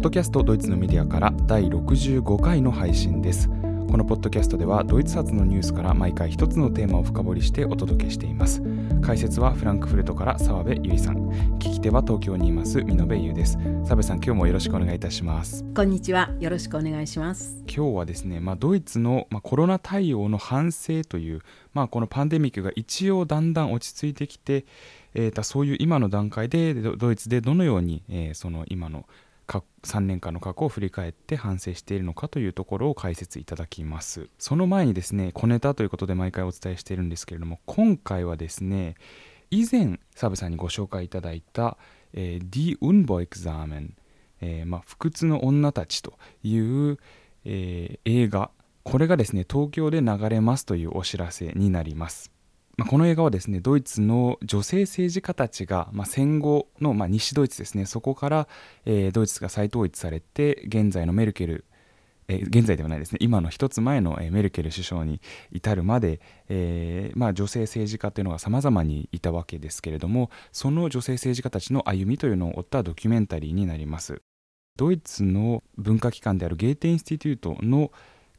ッドキャストドイツのメディアから第65回の配信です。このポッドキャストではドイツ発のニュースから毎回一つのテーマを深掘りしてお届けしています。解説はフランクフルトから澤部由里さん。聞き手は東京にいます美濃優です。澤部さん今日もよろしくお願いいたします。こんにちは。よろしくお願いします。今日はですね、まあ、ドイツの、まあ、コロナ対応の反省という、まあ、このパンデミックが一応だんだん落ち着いてきて、えー、そういう今の段階でドイツでどのように、えー、その今の3年間の過去を振り返って反省しているのかというところを解説いただきます。その前にですね小ネタということで毎回お伝えしているんですけれども今回はですね以前サブさんにご紹介いただいた「えー、Die Unbeugsame えーまあ、不屈の女たちという、えー、映画。これがですね東京で流れますというお知らせになります。まあ、この映画はですねドイツの女性政治家たちが、まあ、戦後の、まあ、西ドイツですねそこから、えー、ドイツが再統一されて現在のメルケルえー、現在ではないですね今の一つ前の、えー、メルケル首相に至るまで、えー、まあ、女性政治家というのがさまざまにいたわけですけれどもその女性政治家たちの歩みというのを追ったドキュメンタリーになります。ドイツの文化機関であるゲーテインスティテュートの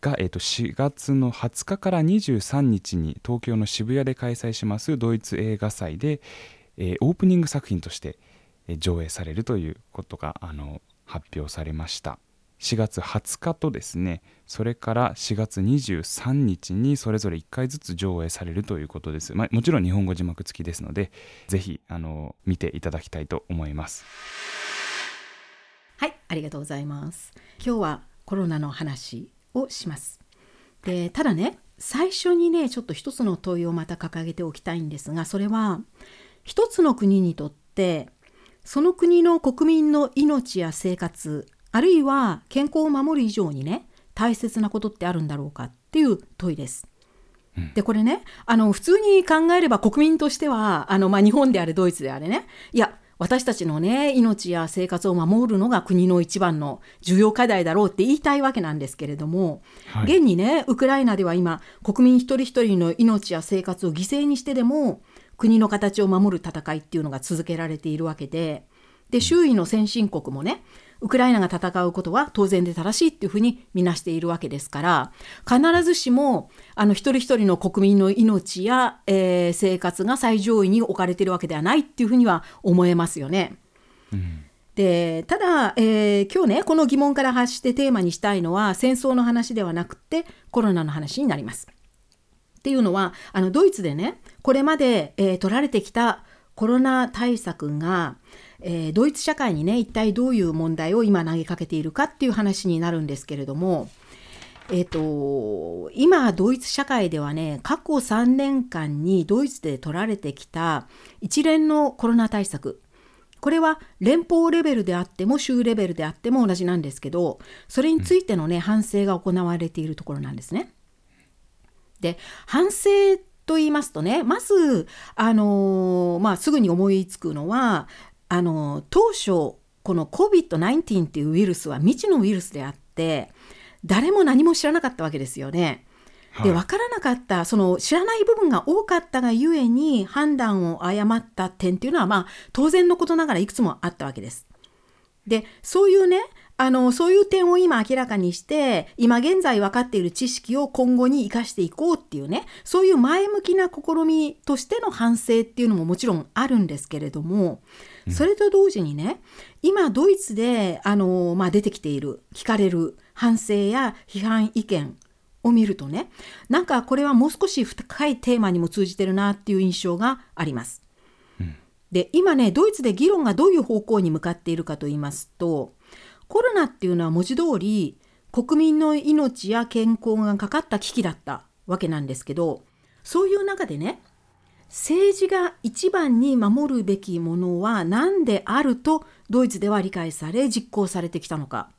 が、えー、と4月の20日から23日に東京の渋谷で開催しますドイツ映画祭で、えー、オープニング作品として、上映されるということがあの発表されました。4月20日とですねそれから4月23日にそれぞれ1回ずつ上映されるということです、まあ、もちろん日本語字幕付きですのでぜひあの見ていただきたいと思います。はいありがとうございます。今日はコロナの話をします。でただね最初にねちょっと一つの問いをまた掲げておきたいんですがそれは一つの国にとってその国の国民の命や生活あるいは健康を守る以上にね大切なことってあるんだろうかっていう問いです。でこれねあの普通に考えれば国民としてはあの、まあ、日本であれドイツであれねいや私たちのね命や生活を守るのが国の一番の重要課題だろうって言いたいわけなんですけれども、はい、現にねウクライナでは今国民一人一人の命や生活を犠牲にしてでも国の形を守る戦いっていうのが続けられているわけでで周囲の先進国もねウクライナが戦うことは当然で正しいっていうふうに見なしているわけですから必ずしもあの一人一人の国民の命や、えー、生活が最上位に置かれているわけではないっていうふうには思えますよね。うんでただ、えー、今日ねこの疑問から発してテーマにしたいのは戦争の話ではなくてコロナの話になります。っていうのはあのドイツでねこれまで、えー、取られてきたコロナ対策が、えー、ドイツ社会にね一体どういう問題を今投げかけているかっていう話になるんですけれども、えーと、今ドイツ社会ではね過去3年間にドイツで取られてきた一連のコロナ対策これは連邦レベルであっても州レベルであっても同じなんですけどそれについてのね、反省が行われているところなんですね。で反省と言いますとねまず、あのー、まあ、すぐに思いつくのはあの当初この COVID-19 っていうウイルスは未知のウイルスであって誰も何も知らなかったわけですよね。で分からなかったその知らない部分が多かったがゆえに判断を誤った点っていうのはまあ当然のことながらいくつもあったわけです。でそういうねあのそういう点を今明らかにして今現在分かっている知識を今後に生かしていこうっていうねそういう前向きな試みとしての反省っていうのももちろんあるんですけれどもそれと同時にね今ドイツであの、まあ、出てきている聞かれる反省や批判意見を見るとねなんかこれはもう少し深いテーマにも通じてるなっていう印象があります。で今ねドイツで議論がどういう方向に向かっているかと言いますとコロナっていうのは文字通り国民の命や健康がかかった危機だったわけなんですけどそういう中でね政治が一番に守るべきものは何であるとドイツでは理解され実行されてきたのか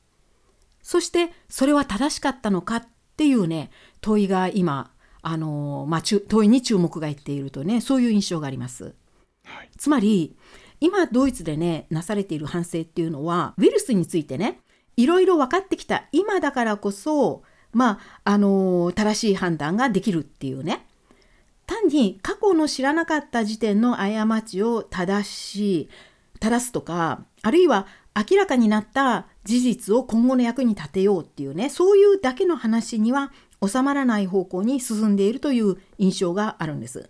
そしてそれは正しかったのかっていうね問いが今あの、まあ、問いに注目がいっているとねそういう印象があります。はい、つまり今ドイツでねなされている反省っていうのはウイルスについてねいろいろ分かってきた今だからこそまああの正しい判断ができるっていうね単に過去の知らなかった時点の過ちを正し正すとかあるいは明らかになった事実を今後の役に立てようっていうねそういうだけの話には収まらない方向に進んでいるという印象があるんです。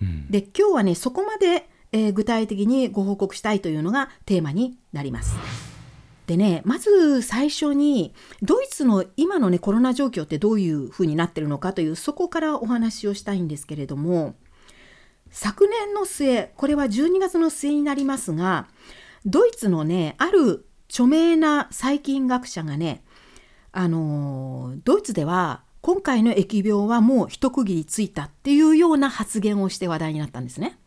うんで今日はねそこまで、えー具体的にご報告したいというのがテーマになります。でねまず最初にドイツの今のねコロナ状況ってどういうふうになってるのかというそこからお話をしたいんですけれども昨年の末これは12月の末になりますがドイツのねある著名な細菌学者がねあのドイツでは今回の疫病はもう一区切りついたっていうような発言をして話題になったんですね。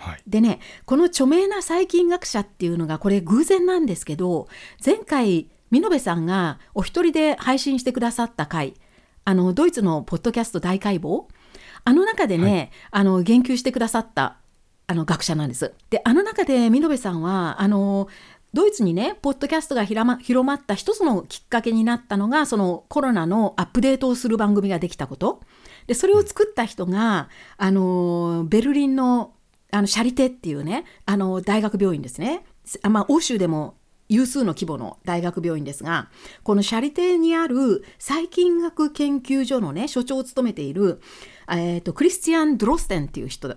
はい。でねこの著名な細菌学者っていうのがこれ偶然なんですけど前回見延さんがお一人で配信してくださった回あのドイツのポッドキャスト大解剖あの中でね、あの言及してくださったあの学者なんです。であの中で見延さんはあのドイツにねポッドキャストが広ま広まった一つのきっかけになったのがそのコロナのアップデートをする番組ができたこと。でそれを作った人があのベルリンのあのシャリテっていうねあの大学病院ですね、あまあ、欧州でも有数の規模の大学病院ですがこのシャリテにある細菌学研究所のね所長を務めている、えー、とクリスティアン・ドロステンっていう人だ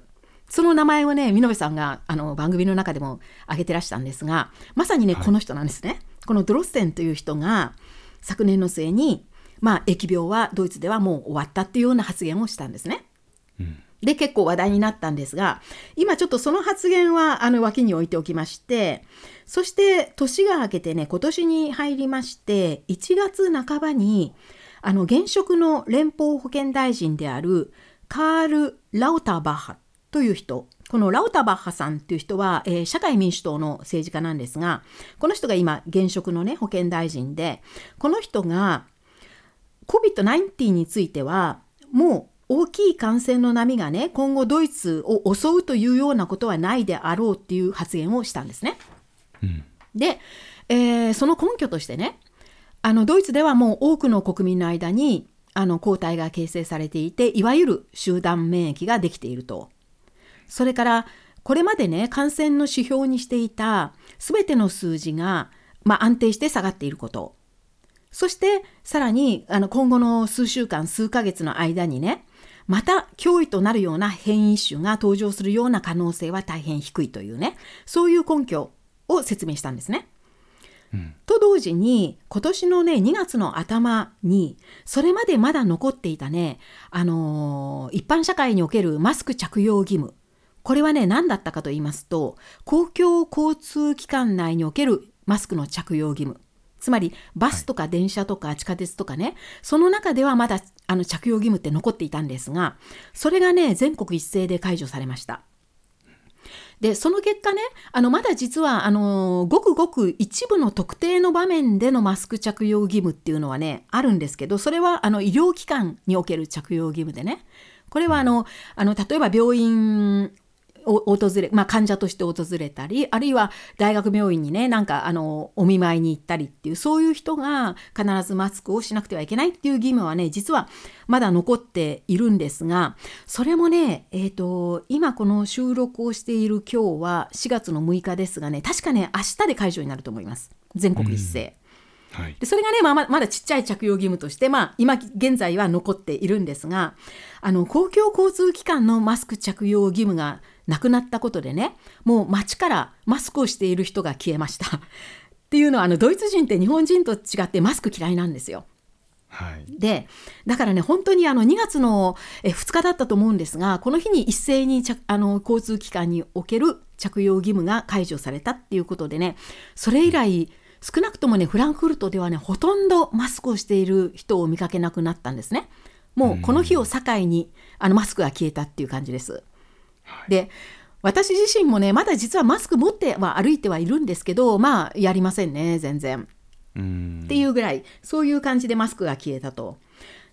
その名前をね、見延さんがあの番組の中でも挙げてらしたんですが、まさにね、はいこの人なんですね。このドロッセンという人が昨年の末に、まあ、疫病はドイツではもう終わったっていうような発言をしたんですね。うんで結構話題になったんですが今ちょっとその発言はあの脇に置いておきましてそして年が明けてね今年に入りまして1月半ばにあの現職の連邦保健大臣であるカール・ラウターバッハという人このラウタバッハさんという人は、えー社会民主党の政治家なんですがこの人が今現職のね保健大臣でこの人が COVID-19 についてはもう大きい感染の波がね今後ドイツを襲うというようなことはないであろうっていう発言をしたんですね。うんで、えーその根拠としてねあのドイツではもう多くの国民の間にあの抗体が形成されていていわゆる集団免疫ができていると。それからこれまでね感染の指標にしていた全ての数字が、まあ、安定して下がっていることそしてさらにあの今後の数週間数ヶ月の間にねまた脅威となるような変異種が登場するような可能性は大変低いというね。そういう根拠を説明したんですね。うん。と同時に今年のね2月の頭にそれまでまだ残っていたね、あのー一般社会におけるマスク着用義務。これはね何だったかと言いますと公共交通機関内におけるマスクの着用義務つまりバスとか電車とか地下鉄とかね、その中ではまだあの着用義務って残っていたんですがそれがね全国一斉で解除されました。でその結果ねあのまだ実はあのごくごく一部の特定の場面でのマスク着用義務っていうのはねあるんですけどそれはあの医療機関における着用義務でねこれはあのあの例えば病院を訪れ、まあ、患者として訪れたりあるいは大学病院にねなんかあのお見舞いに行ったりっていうそういう人が必ずマスクをしなくてはいけないっていう義務はね実はまだ残っているんですがそれもね、えー、と今この収録をしている今日は4月の6日ですがね確かね明日で解除になると思います。全国一斉。はい。でそれがね、まあ、ままだちっちゃい着用義務として、まあ、今現在は残っているんですがあの公共交通機関のマスク着用義務がなくなったことでねもう街からマスクをしている人が消えました。っていうのはあのドイツ人って日本人と違ってマスク嫌いなんですよ。はいでだからね本当にあの2月のえ2日だったと思うんですがこの日に一斉に着あの交通機関における着用義務が解除されたっていうことでねそれ以来少なくともねフランクフルトではねほとんどマスクをしている人を見かけなくなったんですね。もうこの日を境にあのマスクが消えたっていう感じです。はいで私自身もねまだ実はマスク持っては歩いてはいるんですけどまあやりませんね全然。うんっていうぐらいそういう感じでマスクが消えたと。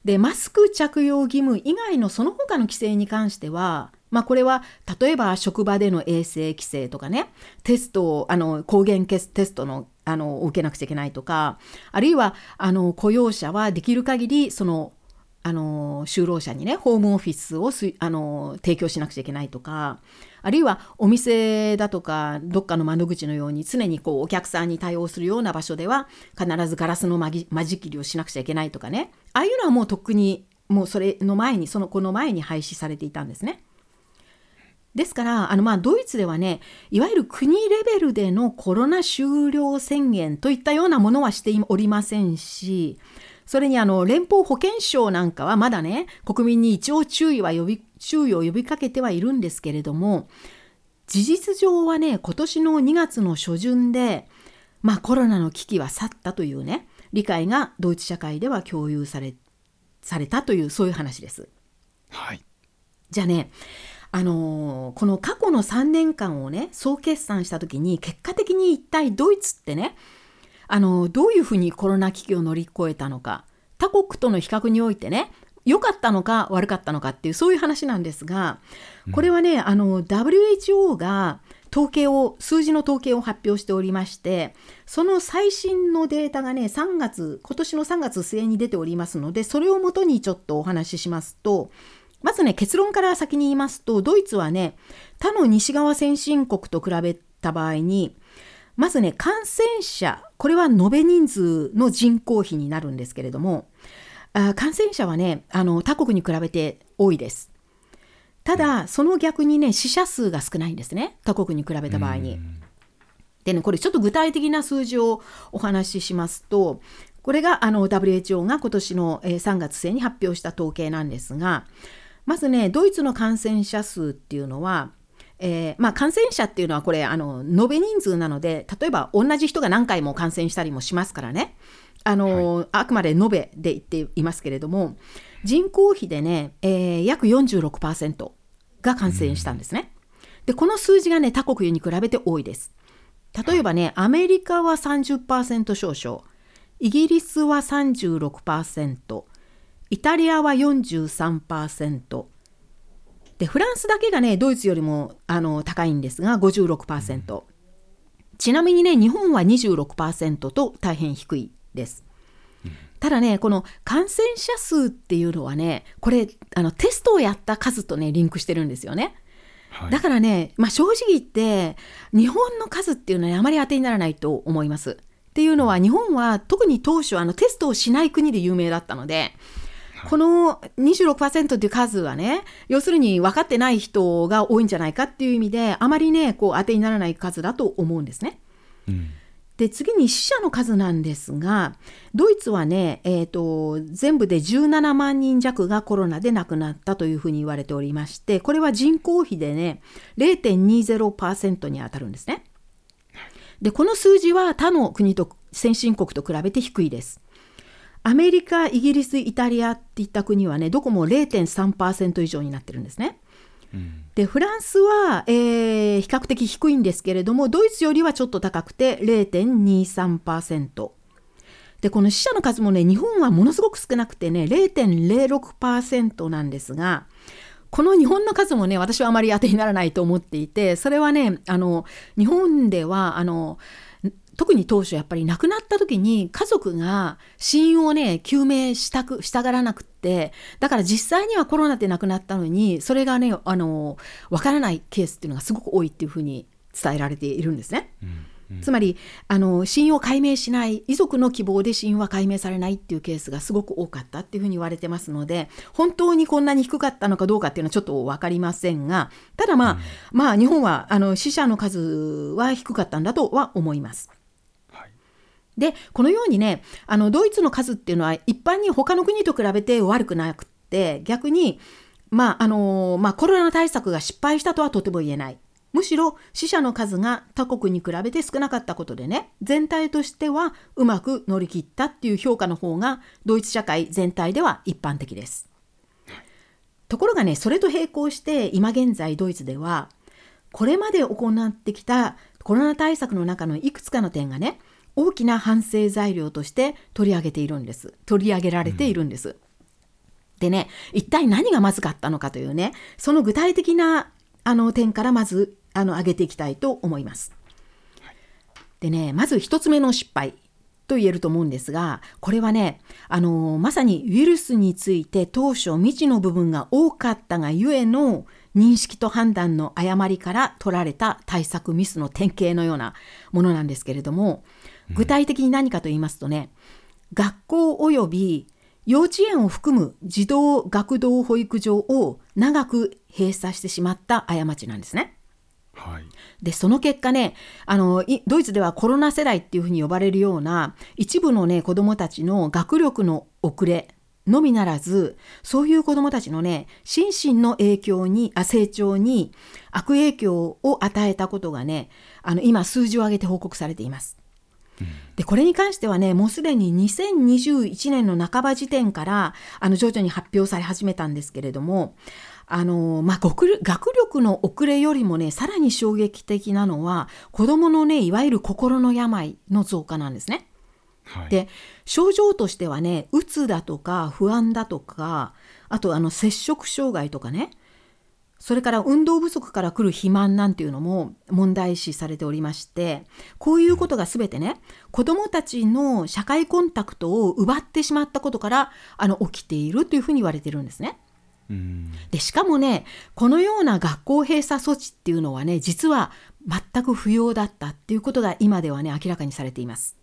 でマスク着用義務以外のその他の規制に関しては、まあ、これは例えば職場での衛生規制とかねテストをあの抗原テストのあのを受けなくちゃいけないとかあるいはあの雇用者はできる限りそのあの就労者にねホームオフィスをすあの提供しなくちゃいけないとかあるいはお店だとかどっかの窓口のように常にこうお客さんに対応するような場所では必ずガラスの間仕切りをしなくちゃいけないとかねああいうのはもうとっくにもうそれの前にそのこの前に廃止されていたんですね。ですからあのまあドイツではねいわゆる国レベルでのコロナ終了宣言といったようなものはしておりませんしそれにあの連邦保健省なんかはまだね国民に一応注意は呼び注意を呼びかけてはいるんですけれども事実上はね今年の2月の初旬で、まあ、コロナの危機は去ったというね理解がドイツ社会では共有されされたというそういう話です。はい、じゃあねあのー、この過去の3年間をね総決算した時に結果的に一体ドイツってねあのー、どういうふうにコロナ危機を乗り越えたのか他国との比較においてね良かったのか悪かったのかっていうそういう話なんですがこれはね、うん、あの WHO が統計を数字の統計を発表しておりましてその最新のデータがね3月今年の3月末に出ておりますのでそれをもとにちょっとお話ししますとまずね結論から先に言いますとドイツはね他の西側先進国と比べた場合にまずね感染者これは延べ人数の人口比になるんですけれどもあ感染者はねあの他国に比べて多いです。ただその逆にね死者数が少ないんですね他国に比べた場合に。でねこれちょっと具体的な数字をお話ししますとこれがあの WHO が今年の3月末に発表した統計なんですがまずねドイツの感染者数っていうのはえー、まあ、感染者っていうのはこれあの延べ人数なので例えば同じ人が何回も感染したりもしますからね。あの、はい、あくまで延べで言っていますけれども人口比でね、えー、約46%が感染したんですね。でこの数字がね他国に比べて多いです。例えばねアメリカは30%少々。イギリスは36%イタリアは43%でフランスだけがねドイツよりもあの高いんですが56%ちなみにね日本は26%と大変低いです。ただねこの感染者数っていうのはねこれあのテストをやった数とねリンクしてるんですよね。はい、だからね、まあ、正直言って日本の数っていうのは、ね、あまり当てにならないと思います。っていうのは日本は特に当初あのテストをしない国で有名だったのでこの26%っていう数はね要するに分かってない人が多いんじゃないかっていう意味であまりねこう当てにならない数だと思うんですね。うんで次に死者の数なんですがドイツはね、えーと、全部で17万人弱がコロナで亡くなったというふうに言われておりましてこれは人口比でね0.20%に当たるんですね。でこの数字は他の国と先進国と比べて低いです。アメリカ、イギリス、イタリアっていった国はね、どこも0.3%以上になってるんですね。うん、でフランスは、えー、比較的低いんですけれどもドイツよりはちょっと高くて0.23%でこの死者の数もね日本はものすごく少なくてね0.06%なんですがこの日本の数もね私はあまり当てにならないと思っていてそれはねあの日本ではあの特に当初やっぱり亡くなった時に家族が死因をね究明したくしたがらなくってだから実際にはコロナで亡くなったのにそれがねあの分からないケースっていうのがすごく多いっていうふうに伝えられているんですね。うんうん、つまりあの死因を解明しない遺族の希望で死因は解明されないっていうケースがすごく多かったっていうふうに言われてますので本当にこんなに低かったのかどうかっていうのはちょっと分かりませんがただまあ、うん、まあ日本はあの死者の数は低かったんだとは思います。でこのようにねあのドイツの数っていうのは一般に他の国と比べて悪くなくって逆にまああのまあ、コロナ対策が失敗したとはとても言えない。むしろ死者の数が他国に比べて少なかったことでね全体としてはうまく乗り切ったっていう評価の方がドイツ社会全体では一般的です。ところがねそれと並行して今現在ドイツではこれまで行ってきたコロナ対策の中のいくつかの点がね大きな反省材料として取り上げているんです取り上げられているんです。うん、でね一体何がまずかったのかというねその具体的なあの点からまずあの上げていきたいと思います。でねまず1つ目の失敗と言えると思うんですがこれはねあのまさにウイルスについて当初未知の部分が多かったがゆえの認識と判断の誤りから取られた対策ミスの典型のようなものなんですけれども具体的に何かと言いますとね、学校及び幼稚園を含む児童学童保育所を長く閉鎖してしまった過ちなんですね。はい、でその結果ねあのドイツではコロナ世代っていうふうに呼ばれるような一部のね子どもたちの学力の遅れのみならずそういう子どもたちのね心身の影響にあ成長に悪影響を与えたことがねあの今数字を上げて報告されています。でこれに関してはねもうすでに2021年の半ば時点からあの徐々に発表され始めたんですけれどもあの、まあ、学力の遅れよりもねさらに衝撃的なのは子どものねいわゆる心の病の増加なんですね。はい、で症状としてはねうつだとか不安だとかあとあの摂食障害とかねそれから運動不足から来る肥満なんていうのも問題視されておりましてこういうことが全てね子どもたちの社会コンタクトを奪ってしまったことからあの起きているというふうに言われてるんですね。でしかもねこのような学校閉鎖措置っていうのはね実は全く不要だったっていうことが今ではね明らかにされています。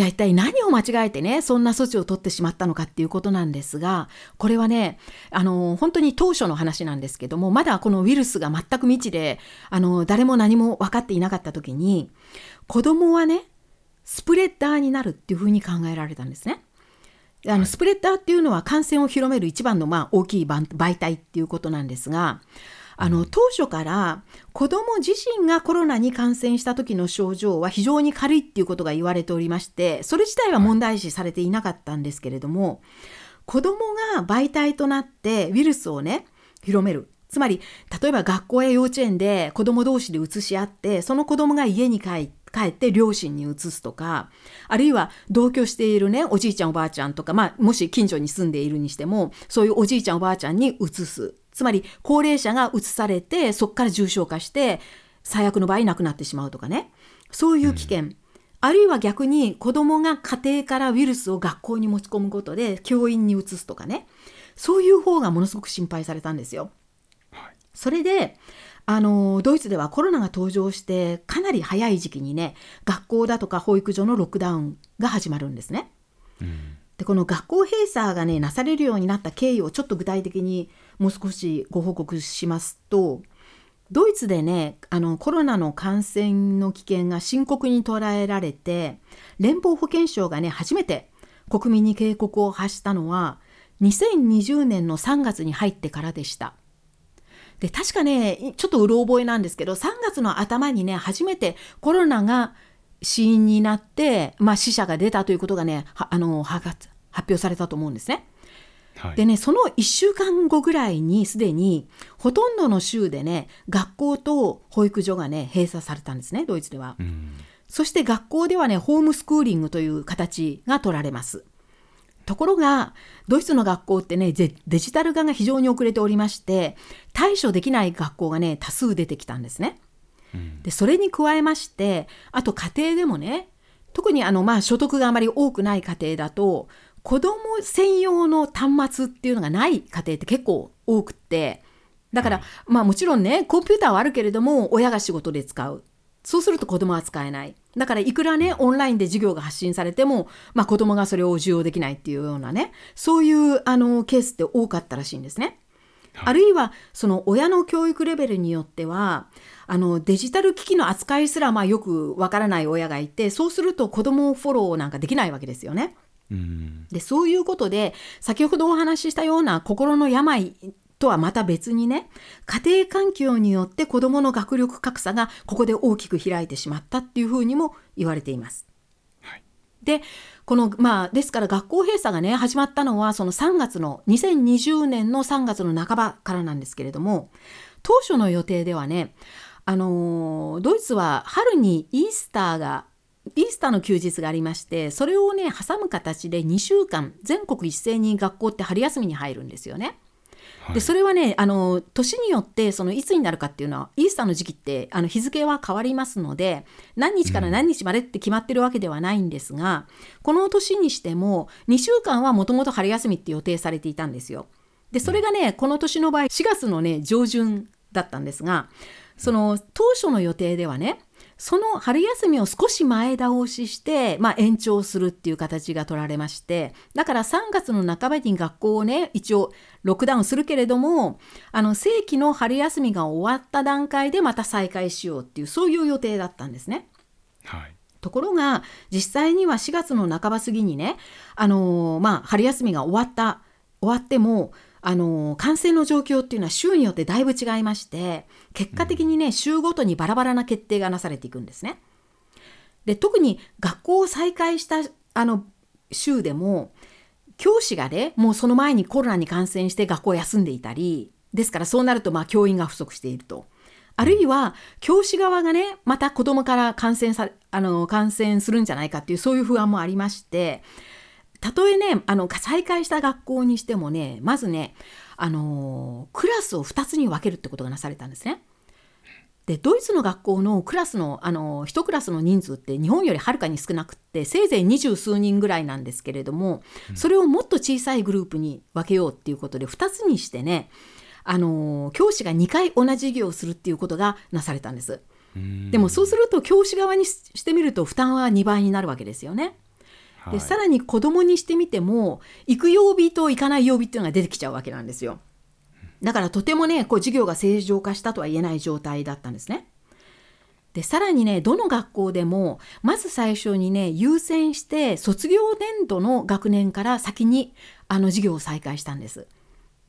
じゃあ一体何を間違えてね、そんな措置を取ってしまったのかっていうことなんですが、これはね、あの、本当に当初の話なんですけども、まだこのウイルスが全く未知で、あの、誰も何も分かっていなかった時に、子供はね、スプレッダーになるっていうふうに考えられたんですね。あのスプレッダーっていうのは感染を広める一番のまあ大きい媒体っていうことなんですが、あの当初から子ども自身がコロナに感染した時の症状は非常に軽いっていうことが言われておりましてそれ自体は問題視されていなかったんですけれども子どもが媒体となってウイルスをね広める。つまり例えば学校や幼稚園で子ども同士で移し合ってその子どもが家に帰って帰って両親に移すとかあるいは同居しているねおじいちゃんおばあちゃんとか、まあ、もし近所に住んでいるにしてもそういうおじいちゃんおばあちゃんに移す。つまり高齢者が移されてそこから重症化して最悪の場合亡くなってしまうとかね。そういう危険、うん、あるいは逆に子どもが家庭からウイルスを学校に持ち込むことで教員に移すとかね。そういう方がものすごく心配されたんですよ。はい、それであのドイツではコロナが登場してかなり早い時期にね学校だとか保育所のロックダウンが始まるんですね。うん、でこの学校閉鎖がねなされるようになった経緯をちょっと具体的にもう少しご報告しますとドイツでねあのコロナの感染の危険が深刻に捉えられて連邦保健省がね初めて国民に警告を発したのは2020年の3月に入ってからでした。で確かねちょっとうろ覚えなんですけど3月の頭にね初めてコロナが死因になって、まあ、死者が出たということがねあの発表されたと思うんですね。はい、でねその1週間後ぐらいにすでにほとんどの州でね学校と保育所がね閉鎖されたんですねドイツでは。そして学校ではねホームスクーリングという形が取られます。ところがドイツの学校ってねデジタル化が非常に遅れておりまして対処できない学校がね多数出てきたんですね。でそれに加えましてあと家庭でもね特にあのまあ所得があまり多くない家庭だと子供専用の端末っていうのがない家庭って結構多くってだから、まあもちろんねコンピューターはあるけれども親が仕事で使う。そうすると子供は使えない。だからいくらねオンラインで授業が発信されても、まあ、子供がそれを受容できないっていうようなねそういうあのケースって多かったらしいんですね。あるいはその親の教育レベルによってはあのデジタル機器の扱いすらまあよくわからない親がいてそうすると子供をフォローなんかできないわけですよね。でそういうことで先ほどお話ししたような心の病とはまた別にね家庭環境によって子どもの学力格差がここで大きく開いてしまったっていうふうにも言われています。はい、でこのまあですから学校閉鎖がね始まったのはその3月の2020年の3月の半ばからなんですけれども当初の予定ではねあのドイツは春にイースターがイースターの休日がありましてそれをね挟む形で2週間全国一斉に学校って春休みに入るんですよね。はい、でそれはねあの年によってそのいつになるかっていうのはイースターの時期ってあの日付は変わりますので何日から何日までって決まってるわけではないんですが、うん、この年にしても2週間はもともと春休みって予定されていたんですよ。でそれがねこの年の場合4月のね上旬だったんですがその当初の予定ではねその春休みを少し前倒しして、まあ、延長するっていう形が取られましてだから3月の半ばに学校をね一応ロックダウンするけれどもあの正規の春休みが終わった段階でまた再開しようっていうそういう予定だったんですね。はいところが実際には4月の半ば過ぎにね、あのー、まあ、春休みが終わった終わってもあの感染の状況っていうのは州によってだいぶ違いまして結果的にね州ごとにバラバラな決定がなされていくんですね。で特に学校を再開したあの州でも教師がねもうその前にコロナに感染して学校を休んでいたりですからそうなるとまあ教員が不足していると。あるいは教師側がねまた子どもから感染さあの感染するんじゃないかっていうそういう不安もありましてたとえねあの再開した学校にしてもねまずねあのクラスを2つに分けるってことがなされたんですね。でドイツの学校のクラスのあの1クラスの人数って日本よりはるかに少なくってせいぜい二十数人ぐらいなんですけれどもそれをもっと小さいグループに分けようっていうことで2つにしてねあの教師が2回同じ授業をするっていうことがなされたんです。でもそうすると教師側にしてみると負担は2倍になるわけですよね。でさらに子供にしてみても行く曜日と行かない曜日っていうのが出てきちゃうわけなんですよ。だからとてもねこう授業が正常化したとは言えない状態だったんですね。でさらにねどの学校でもまず最初にね優先して卒業年度の学年から先にあの授業を再開したんです。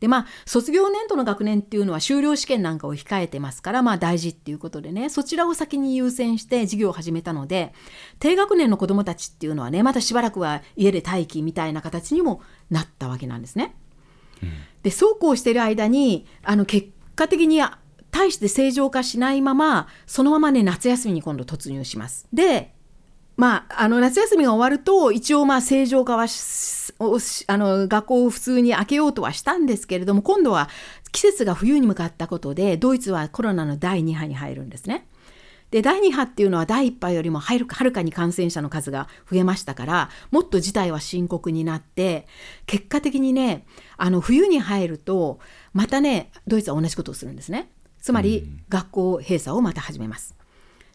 でまあ卒業年度の学年っていうのは修了試験なんかを控えてますからまあ大事っていうことでねそちらを先に優先して授業を始めたので低学年の子どもたちっていうのはねまたしばらくは家で待機みたいな形にもなったわけなんですね。うん、でそうこうしてる間にあの結果的に大して正常化しないままそのままね夏休みに今度突入します。でまあ、あの夏休みが終わると一応まあ正常化はあの学校を普通に開けようとはしたんですけれども今度は季節が冬に向かったことでドイツはコロナの第2波に入るんですね。で第2波っていうのは第1波よりもはるかに感染者の数が増えましたからもっと事態は深刻になって結果的にねあの冬に入るとまたねドイツは同じことをするんですね。つまり学校閉鎖をまた始めます。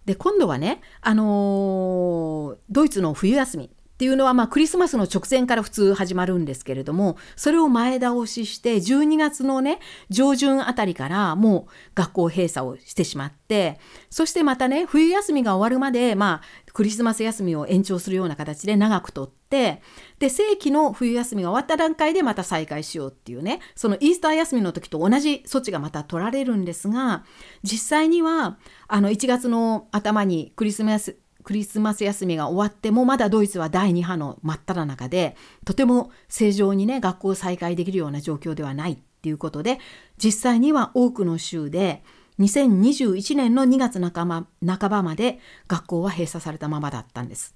で今度はね、あのー、ドイツの冬休み。っていうのは、まあ、クリスマスの直前から普通始まるんですけれどもそれを前倒しして12月のね上旬あたりからもう学校閉鎖をしてしまってそしてまたね冬休みが終わるまで、まあ、クリスマス休みを延長するような形で長くとってで正規の冬休みが終わった段階でまた再開しようっていうねそのイースター休みの時と同じ措置がまた取られるんですが実際にはあの1月の頭にクリスマスクリスマス休みが終わってもまだドイツは第2波の真っ只中でとても正常にね学校を再開できるような状況ではないっていうことで実際には多くの州で2021年の2月半ば半ばまで学校は閉鎖されたままだったんです。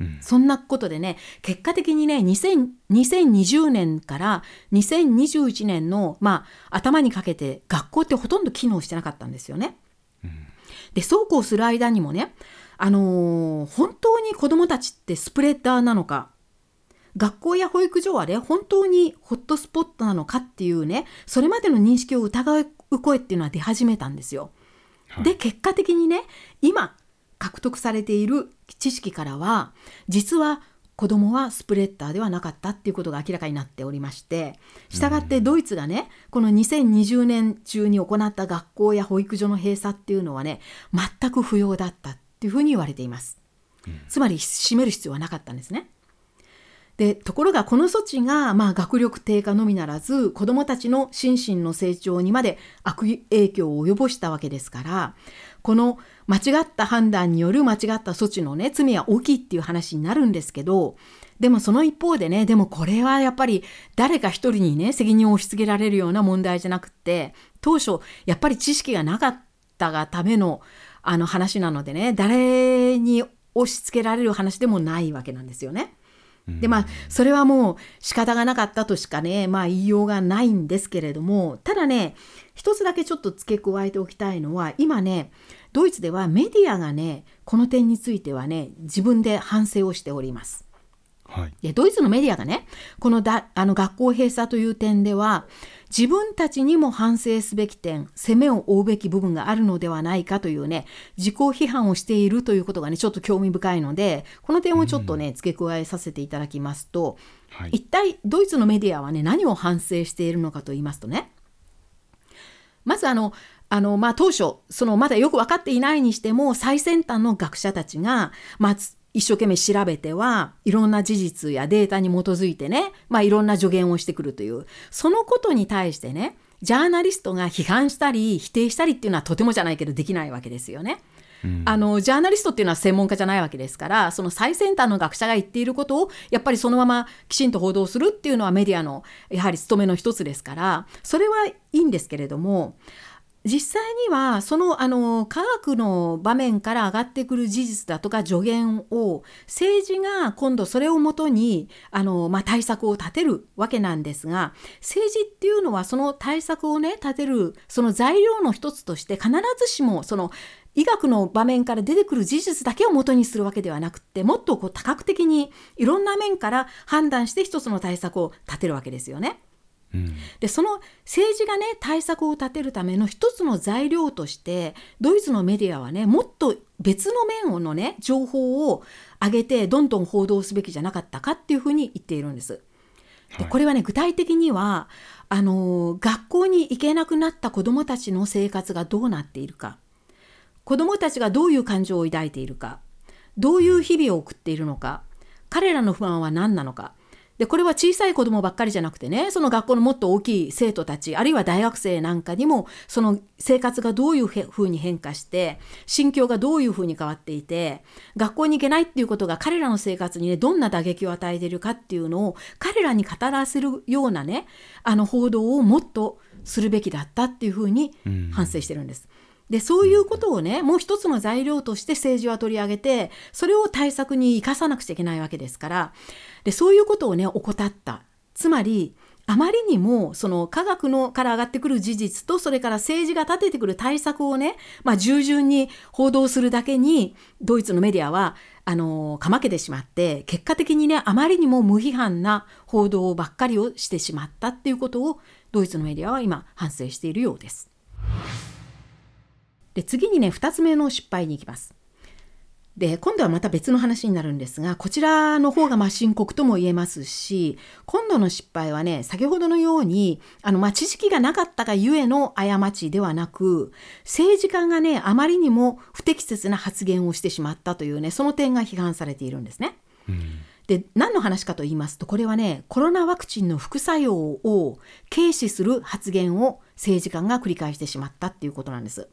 うん、そんなことでね結果的にね2020年から2021年の、まあ、頭にかけて学校ってほとんど機能してなかったんですよね。うん、でそうこうする間にもね、あのー、本当に子どもたちってスプレッダーなのか学校や保育所はね本当にホットスポットなのかっていうねそれまでの認識を疑う声っていうのは出始めたんですよ。はい、で結果的にね今獲得されている知識からは実は子供はスプレッダーではなかったっていうことが明らかになっておりましてしたがってドイツがねこの2020年中に行った学校や保育所の閉鎖っていうのはね全く不要だったっていうふうに言われています。つまり閉める必要はなかったんですね。でところがこの措置が、まあ、学力低下のみならず子どもたちの心身の成長にまで悪影響を及ぼしたわけですからこの間違った判断による間違った措置のね罪は大きいっていう話になるんですけどでもその一方でねでもこれはやっぱり誰か一人にね責任を押し付けられるような問題じゃなくって当初やっぱり知識がなかったがためのあの話なのでね誰に押し付けられる話でもないわけなんですよね。でまあそれはもう仕方がなかったとしかねまあ言いようがないんですけれどもただね一つだけちょっと付け加えておきたいのは今ねドイツではメディアがねこの点についてはね自分で反省をしております。はい。でドイツのメディアがねこのだあの学校閉鎖という点では自分たちにも反省すべき点責めを負うべき部分があるのではないかというね自己批判をしているということがねちょっと興味深いのでこの点をちょっとね、付け加えさせていただきますと、はい。一体ドイツのメディアはね何を反省しているのかと言いますとねまずあのあの、まあ、当初そのまだよく分かっていないにしても最先端の学者たちが、まあ、つ一生懸命調べてはいろんな事実やデータに基づいてね、まあ、いろんな助言をしてくるというそのことに対してねジャーナリストが批判したり否定したりっていうのはとてもじゃないけどできないわけですよね。あのジャーナリストっていうのは専門家じゃないわけですからその最先端の学者が言っていることをやっぱりそのままきちんと報道するっていうのはメディアのやはり務めの一つですからそれはいいんですけれども実際にはそのあの科学の場面から上がってくる事実だとか助言を政治が今度それをもとにあの、まあ、対策を立てるわけなんですが政治っていうのはその対策をね立てるその材料の一つとして必ずしもその医学の場面から出てくる事実だけを元にするわけではなくってもっとこう多角的にいろんな面から判断して一つの対策を立てるわけですよね。うん。でその政治がね対策を立てるための一つの材料としてドイツのメディアはねもっと別の面のね情報を上げてどんどん報道すべきじゃなかったかっていうふうに言っているんです。ではい。これはね具体的にはあの学校に行けなくなった子どもたちの生活がどうなっているか。子どもたちがどういう感情を抱いているか。どういう日々を送っているのか。彼らの不安は何なのかでこれは小さい子どもばっかりじゃなくてねその学校のもっと大きい生徒たちあるいは大学生なんかにもその生活がどういうふうに変化して心境がどういうふうに変わっていて学校に行けないっていうことが彼らの生活にねどんな打撃を与えているかっていうのを彼らに語らせるようなねあの報道をもっとするべきだったっていうふうにうん反省してるんです。でそういうことをねもう一つの材料として政治は取り上げてそれを対策に生かさなくちゃいけないわけですからでそういうことをね怠ったつまりあまりにもその科学のから上がってくる事実とそれから政治が立ててくる対策をね、まあ、従順に報道するだけにドイツのメディアはあのかまけてしまって結果的にねあまりにも無批判な報道ばっかりをしてしまったっていうことをドイツのメディアは今反省しているようです。で次にね2つ目の失敗に行きます。で今度はまた別の話になるんですがこちらの方がまあ深刻とも言えますし今度の失敗はね先ほどのようにあのまあ知識がなかったがゆえの過ちではなく政治家がねあまりにも不適切な発言をしてしまったというねその点が批判されているんですね。うんで何の話かと言いますとこれはねコロナワクチンの副作用を軽視する発言を政治家が繰り返してしまったっていうことなんです。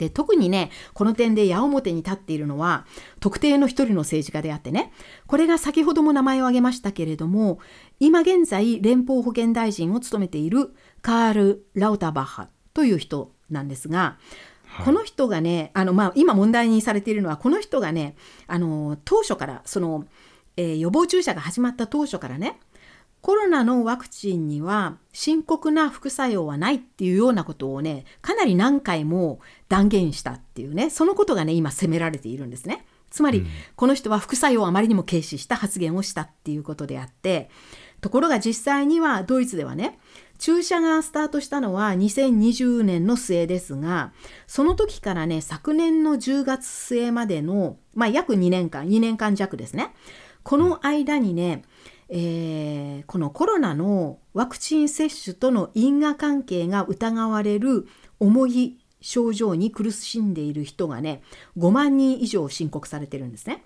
で特にねこの点で矢面に立っているのは特定の一人の政治家であってねこれが先ほども名前を挙げましたけれども今現在連邦保健大臣を務めているカール・ラウタバッハという人なんですが、はい。この人がねあの、まあ、今問題にされているのはこの人がねあの当初からその、えー予防注射が始まった当初からねコロナのワクチンには深刻な副作用はないっていうようなことをねかなり何回も断言したっていうねそのことがね今責められているんですね。つまり、この人は副作用をあまりにも軽視した発言をしたっていうことであってところが実際にはドイツではね注射がスタートしたのは2020年の末ですがその時からね昨年の10月末までの、まあ、約2年間2年間弱ですねこの間にね、えーこのコロナのワクチン接種との因果関係が疑われる重い症状に苦しんでいる人がね5万人以上申告されてるんですね。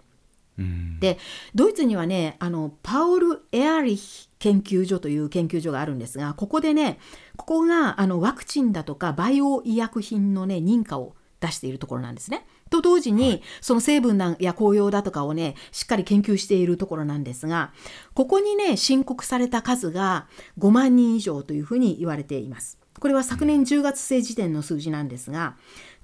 うんでドイツにはねあのパウル・エアリヒ研究所という研究所があるんですがここでねここがあのワクチンだとかバイオ医薬品のね認可を出しているところなんですね。と同時に、その成分だや紅葉だとかをねしっかり研究しているところなんですがここにね申告された数が5万人以上というふうに言われています。これは昨年10月末時点の数字なんですが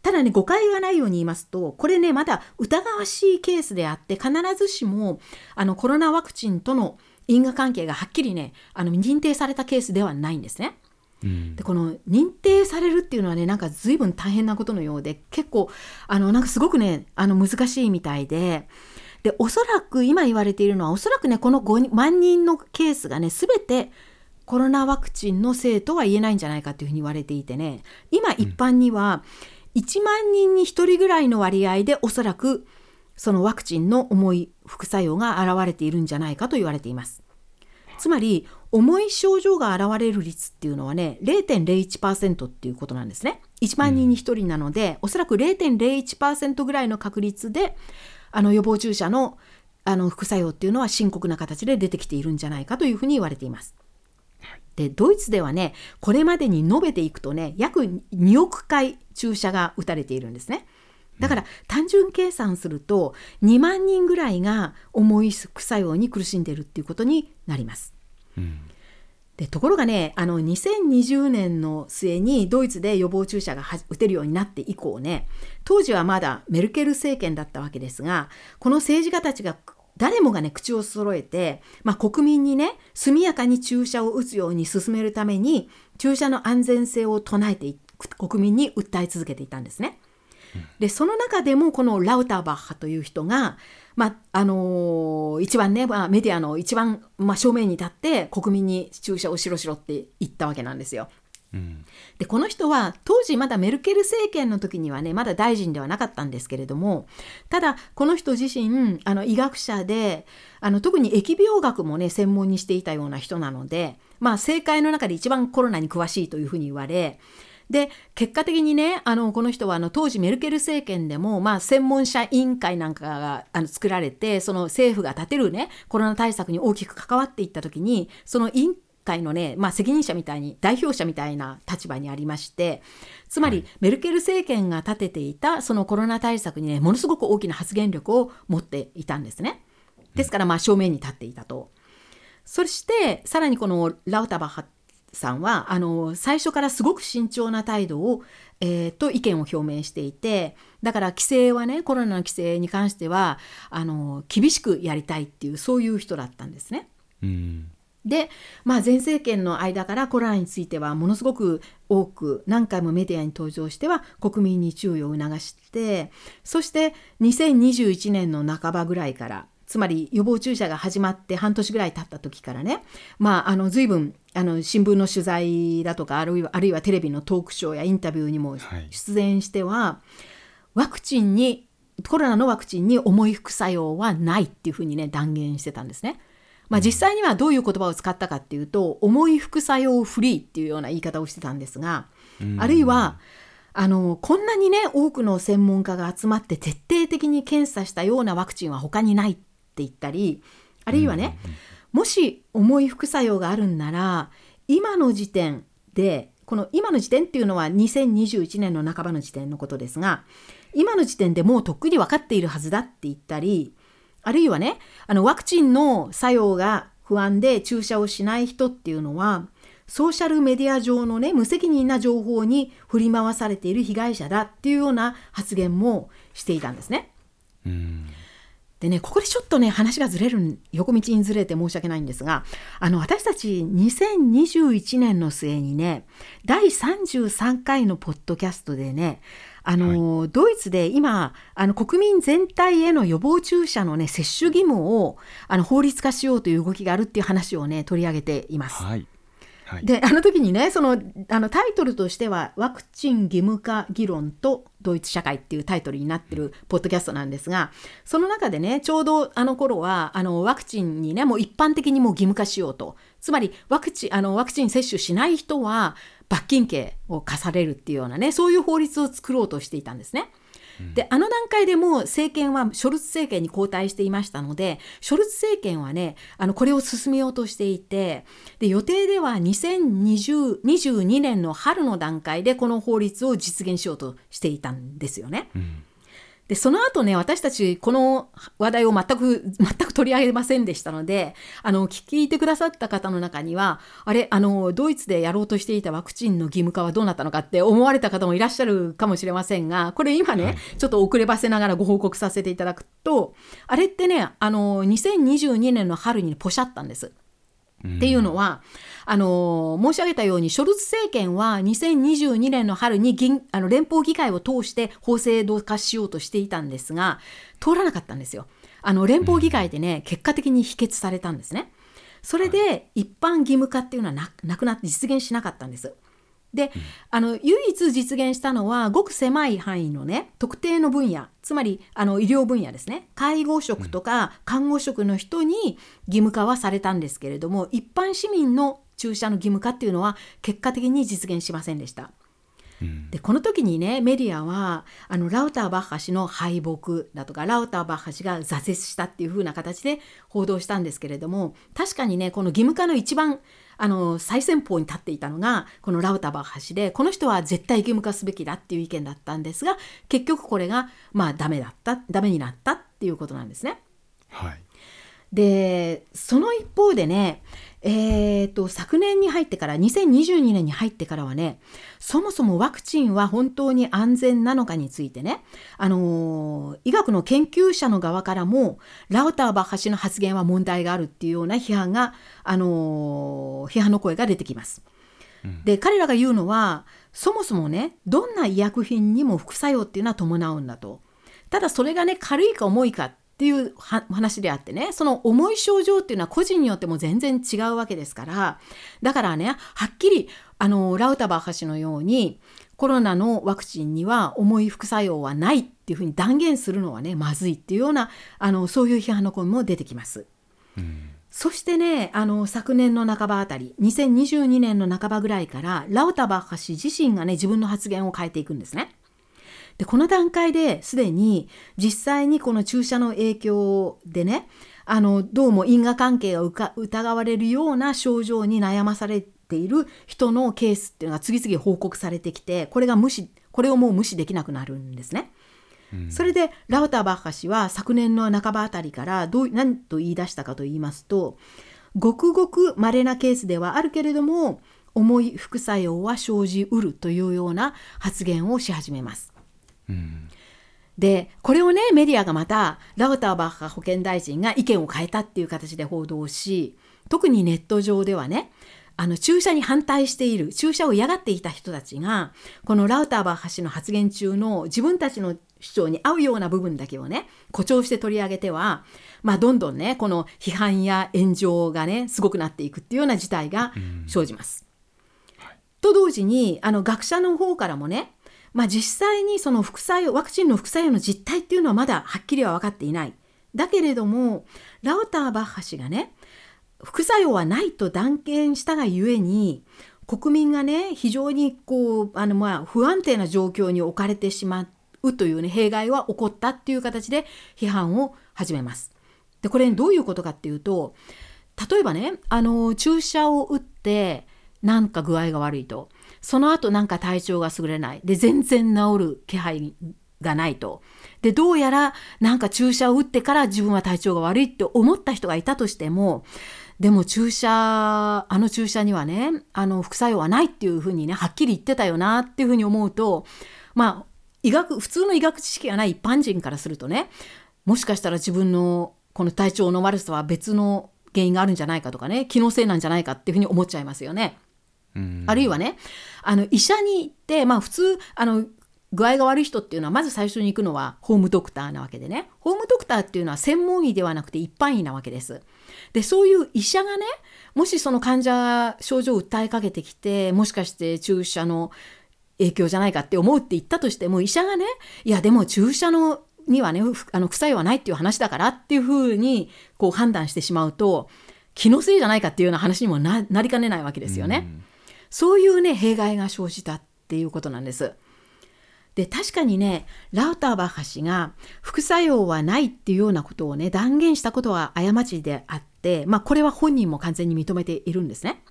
ただね誤解がないように言いますとこれねまだ疑わしいケースであって必ずしもあのコロナワクチンとの因果関係がはっきりねあの認定されたケースではないんですね。うんでこの認定されるっていうのはねなんか随分大変なことのようで結構あのなんかすごくねあの難しいみたいででおそらく今言われているのはおそらくねこの5万人のケースがね全てコロナワクチンのせいとは言えないんじゃないかというふうに言われていてね今一般には1万人に1人ぐらいの割合でおそらくそのワクチンの重い副作用が現れているんじゃないかと言われています。つまり重い症状が現れる率っていうのはね0.01%っていうことなんですね。1万人に1人なので、うん、おそらく0.01%ぐらいの確率であの予防注射のあの副作用っていうのは深刻な形で出てきているんじゃないかというふうに言われています。でドイツではねこれまでに述べていくとね約2億回注射が打たれているんですね。だから単純計算すると2万人ぐらいが重い副作用に苦しんでいるっていうことになります。でところがねあの2020年の末にドイツで予防注射が打てるようになって以降ね当時はまだメルケル政権だったわけですがこの政治家たちが誰もがね口を揃えて、まあ、国民にね速やかに注射を打つように進めるために注射の安全性を唱えて国民に訴え続けていたんですね。でその中でもこのラウターバッハという人が、まああのー、一番ね、まあ、メディアの一番、まあ、正面に立って国民に注射をしろしろって言ったわけなんですよ。うん、でこの人は当時まだメルケル政権の時にはねまだ大臣ではなかったんですけれどもただこの人自身あの医学者であの特に疫病学もね専門にしていたような人なので、まあ、政界の中で一番コロナに詳しいというふうに言われで結果的にねあのこの人はあの当時メルケル政権でも、まあ、専門者委員会なんかがあの作られてその政府が立てるねコロナ対策に大きく関わっていった時にその委員会のね、まあ、責任者みたいに代表者みたいな立場にありましてつまり、メルケル政権が立てていたそのコロナ対策にねものすごく大きな発言力を持っていたんですね。ですからまあ正面に立っていたと。そしてさらにこのラウタバハさんはあの最初からすごく慎重な態度を、えー、と意見を表明していてだから規制はねコロナの規制に関してはあの厳しくやりたいっていうそういう人だったんですね。うんで、まあ、前政権の間からコロナについてはものすごく多く何回もメディアに登場しては国民に注意を促してそして2021年の半ばぐらいからつまり予防注射が始まって半年ぐらい経った時からね、まあ、あの随分あの新聞の取材だとかあるいはあるいはテレビのトークショーやインタビューにも出演しては、はい、ワクチンにコロナのワクチンに重い副作用はないっていうふうにね断言してたんですね。まあ、実際にはどういう言葉を使ったかっていうと、重い副作用フリーっていうような言い方をしてたんですが、あるいはあのこんなにね多くの専門家が集まって徹底的に検査したようなワクチンは他にないっって言ったりあるいはね、もし重い副作用があるんなら今の時点でこの今の時点っていうのは2021年の半ばの時点のことですが今の時点でもうとっくに分かっているはずだって言ったりあるいはねあのワクチンの作用が不安で注射をしない人っていうのはソーシャルメディア上のね無責任な情報に振り回されている被害者だっていうような発言もしていたんですね。うんでね、ここでちょっとね、話がずれる、横道にずれて申し訳ないんですが、あの、私たち2021年の末にね、第33回のポッドキャストでね、あの、はい、ドイツで今、あの、国民全体への予防注射のね、接種義務を、あの、法律化しようという動きがあるっていう話をね、取り上げています。はいであの時にねそのあのタイトルとしては「ワクチン義務化議論とドイツ社会」っていうタイトルになってるポッドキャストなんですがその中でねちょうどあの頃はあのワクチンにねもう一般的にもう義務化しようと。つまりワクチンあのワクチン接種しない人は罰金刑を課されるっていうようなねそういう法律を作ろうとしていたんですね。であの段階でも政権はショルツ政権に交代していましたのでショルツ政権はねあのこれを進めようとしていてで予定では2022年の春の段階でこの法律を実現しようとしていたんですよね。うんで、その後ね、私たちこの話題を全く、全く取り上げませんでしたので、あの、聞いてくださった方の中には、あれ、あの、ドイツでやろうとしていたワクチンの義務化はどうなったのかって思われた方もいらっしゃるかもしれませんが、これ今ね、はい、ちょっと遅ればせながらご報告させていただくと、あれってね、あの、2022年の春にポシャったんです。っていうのは、あの申し上げたようにショルツ政権は2022年の春に銀あの連邦議会を通して法制度化しようとしていたんですが通らなかったんですよ。あの連邦議会でね、結果的に否決されたんですね。それで一般義務化っていうのはななくなって実現しなかったんです。で、あの唯一実現したのはごく狭い範囲のね特定の分野。つまりあの医療分野ですね。介護職とか看護職の人に義務化はされたんですけれども一般市民の注射の義務化っていうのは結果的に実現しませんでした。でこの時にねメディアはあのラウター・バッハ氏の敗北だとかラウター・バッハ氏が挫折したっていう風な形で報道したんですけれども確かにねこの義務化の一番あの最先鋒に立っていたのがこのラウター・バッハ氏でこの人は絶対義務化すべきだっていう意見だったんですが結局これがまあダメだったダメになったっていうことなんですね。はい、でその一方でねえーと、昨年に入ってから2022年に入ってからはねそもそもワクチンは本当に安全なのかについてね、あのー、医学の研究者の側からもラウター・バッハ氏の発言は問題があるっていうような批判が、あのー、批判の声が出てきます。で彼らが言うのはそもそもねどんな医薬品にも副作用っていうのは伴うんだと。ただそれがね軽いか重いかっていう話であってねその重い症状っていうのは個人によっても全然違うわけですからだからねはっきりあのラウタバー博士のようにコロナのワクチンには重い副作用はないっていうふうに断言するのはねまずいっていうようなあのそういう批判の声も出てきます。うんそしてね、あの、昨年の半ばあたり、2022年の半ばぐらいから、ラウタバッハ氏自身がね、自分の発言を変えていくんですね。でこの段階ですでに実際にこの注射の影響でねあのどうも因果関係が疑われるような症状に悩まされている人のケースっていうのが次々報告されてきてこれが無視これをもう無視できなくなるんですね。それでラウターバッハ氏は昨年の半ばあたりからどう何と言い出したかと言いますとごくごく稀なケースではあるけれども重い副作用は生じうるというような発言をし始めます。でこれをねメディアがまたラウターバッハ保健大臣が意見を変えたっていう形で報道し特にネット上ではねあの注射に反対している注射を嫌がっていた人たちがこのラウターバッハ氏の発言中の自分たちの主張に合うような部分だけをね誇張して取り上げては、まあ、どんどんねこの批判や炎上がねすごくなっていくっていうような事態が生じます。はい、と同時にあの学者の方からもねまあ、実際にその副作用ワクチンの副作用の実態っていうのはまだはっきりは分かっていない。だけれどもラウター・バッハ氏がね副作用はないと断言したがゆえに国民がね非常にこうあのまあ不安定な状況に置かれてしまうというね弊害は起こったっていう形で批判を始めます。でこれどういうことかっていうと例えばねあの注射を打ってなんか具合が悪いと。その後なんか体調が優れない。で、全然治る気配がないと。で、どうやらなんか注射を打ってから自分は体調が悪いって思った人がいたとしても、でも注射、あの注射にはね、あの副作用はないっていうふうにね、はっきり言ってたよなっていうふうに思うと、まあ、医学、普通の医学知識がない一般人からするとね、もしかしたら自分のこの体調の悪さは別の原因があるんじゃないかとかね、気のせいなんじゃないかっていうふうに思っちゃいますよね。あるいはねあの医者に行ってまあ普通あの具合が悪い人っていうのはまず最初に行くのはホームドクターなわけでねホームドクターっていうのは専門医ではなくて一般医なわけです。でそういう医者がねもしその患者症状を訴えかけてきてもしかして注射の影響じゃないかって思うって言ったとしても医者がねいやでも注射のにはねあの副作用はないっていう話だからっていうふうにこう判断してしまうと気のせいじゃないかっていうような話にもなりかねないわけですよね。そういうね弊害が生じたっていうことなんです。で確かにねラウターバッハ氏が副作用はないっていうようなことをね断言したことは過ちであってまあこれは本人も完全に認めているんですね。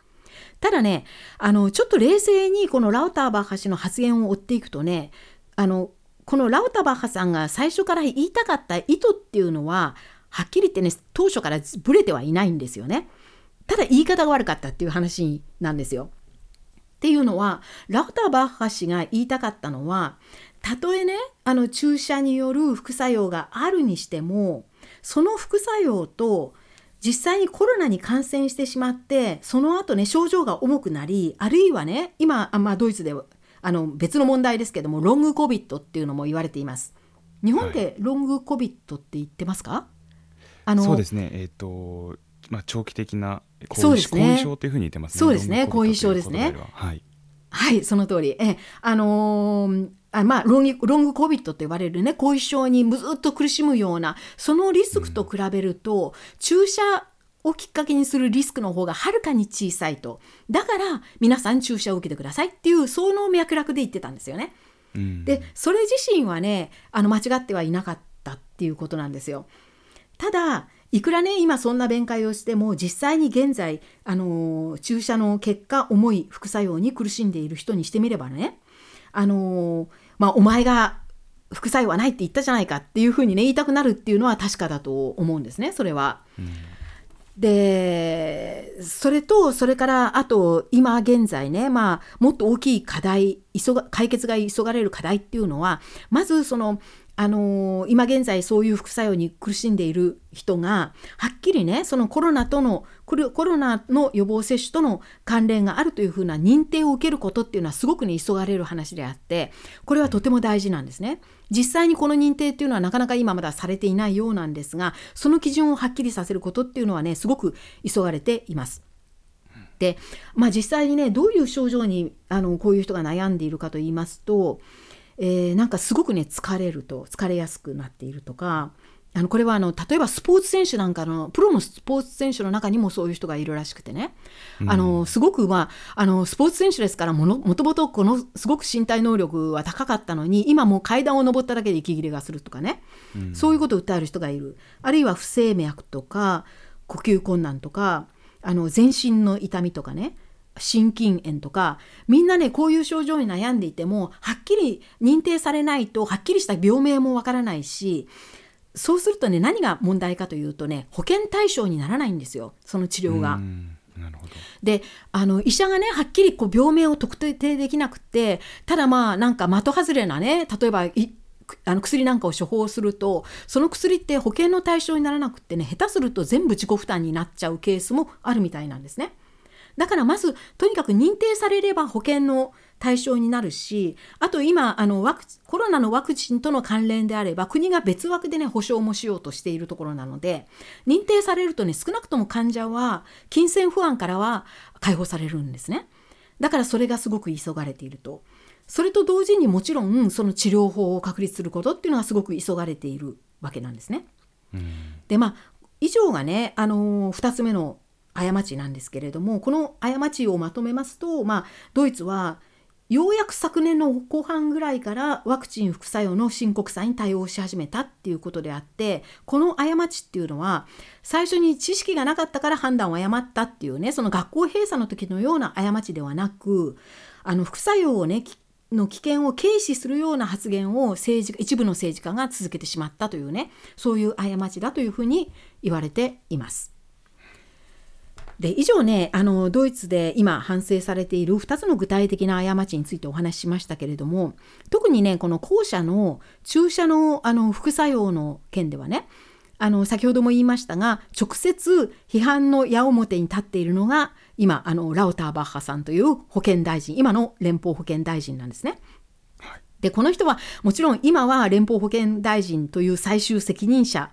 ただねあのちょっと冷静にこのラウターバッハ氏の発言を追っていくとねあのこのラウターバッハさんが最初から言いたかった意図っていうのははっきり言ってね当初からブレてはいないんですよね。ただ言い方が悪かったっていう話なんですよ。っていうのはラウターバッハ氏が言いたかったのはたとえねあの注射による副作用があるにしてもその副作用と実際にコロナに感染してしまってその後ね症状が重くなりあるいはね今、まあ、ドイツであの別の問題ですけどもロングコビットっていうのも言われています。日本でロングコビットって言ってますか、はいあのそうですね。えっ、とまあ長期的なそうですね。後遺症というふうに言ってますね。そうですね。後遺症ですね。ははい。はい、その通り。え、あのーあまあ、ロングロングコビットと言われるね後遺症にずっと苦しむようなそのリスクと比べると、注射をきっかけにするリスクの方がはるかに小さいと。だから皆さん注射を受けてくださいっていうその脈絡で言ってたんですよね。うん。でそれ自身はねあの間違ってはいなかったっていうことなんですよ。ただいくらね今そんな弁解をしても実際に現在、あのー注射の結果重い副作用に苦しんでいる人にしてみればね、あのーまあ、お前が副作用はないって言ったじゃないかっていうふうにね言いたくなるっていうのは確かだと思うんですねそれは。でそれとそれからあと今現在ね、まあ、もっと大きい課題急が解決が急がれる課題っていうのはまずそのあの今現在そういう副作用に苦しんでいる人がはっきりねそのコロナとのコロコロナの予防接種との関連があるというふうな認定を受けることっていうのはすごくね急がれる話であってこれはとても大事なんですね。実際にこの認定っていうのはなかなか今まだされていないようなんですがその基準をはっきりさせることっていうのはねすごく急がれています。で、まあ、実際にねどういう症状にあのこういう人が悩んでいるかと言いますと、えーなんかすごくね疲れると疲れやすくなっているとかあのこれはあの例えばスポーツ選手なんかのプロのスポーツ選手の中にもそういう人がいるらしくてね、あのすごく、まあ、あのスポーツ選手ですからものもともとこのすごく身体能力は高かったのに今もう階段を上っただけで息切れがするとかね、そういうことを訴える人がいる。あるいは不整脈とか呼吸困難とかあの全身の痛みとかね心筋炎とかみんなねこういう症状に悩んでいてもはっきり認定されないとはっきりした病名もわからないしそうするとね何が問題かというとね保険対象にならないんですよその治療が。うんなるほどであの医者がねはっきりこう病名を特定できなくてただまあなんか的外れなね例えばいあの薬なんかを処方するとその薬って保険の対象にならなくってね下手すると全部自己負担になっちゃうケースもあるみたいなんですね。だからまずとにかく認定されれば保険の対象になるしあと今あのワクチコロナのワクチンとの関連であれば国が別枠でね保証もしようとしているところなので認定されるとね少なくとも患者は金銭不安からは解放されるんですね。だからそれがすごく急がれていると。それと同時にもちろんその治療法を確立することっていうのはすごく急がれているわけなんですね。でまあ以上がね、あの2つ目の過ちなんですけれどもこの過ちをまとめますと、まあ、ドイツはようやく昨年の後半ぐらいからワクチン副作用の深刻さに対応し始めたっていうことであってこの過ちっていうのは最初に知識がなかったから判断を誤ったっていうねその学校閉鎖の時のような過ちではなくあの副作用をねの危険を軽視するような発言を政治一部の政治家が続けてしまったというねそういう過ちだというふうに言われています。で以上ねあのドイツで今反省されている2つの具体的な過ちについてお話ししましたけれども特にねこの後者の注射のあの副作用の件ではねあの先ほども言いましたが直接批判の矢面に立っているのが今あのラウターバッハさんという保健大臣今の連邦保健大臣なんですね。でこの人はもちろん今は連邦保健大臣という最終責任者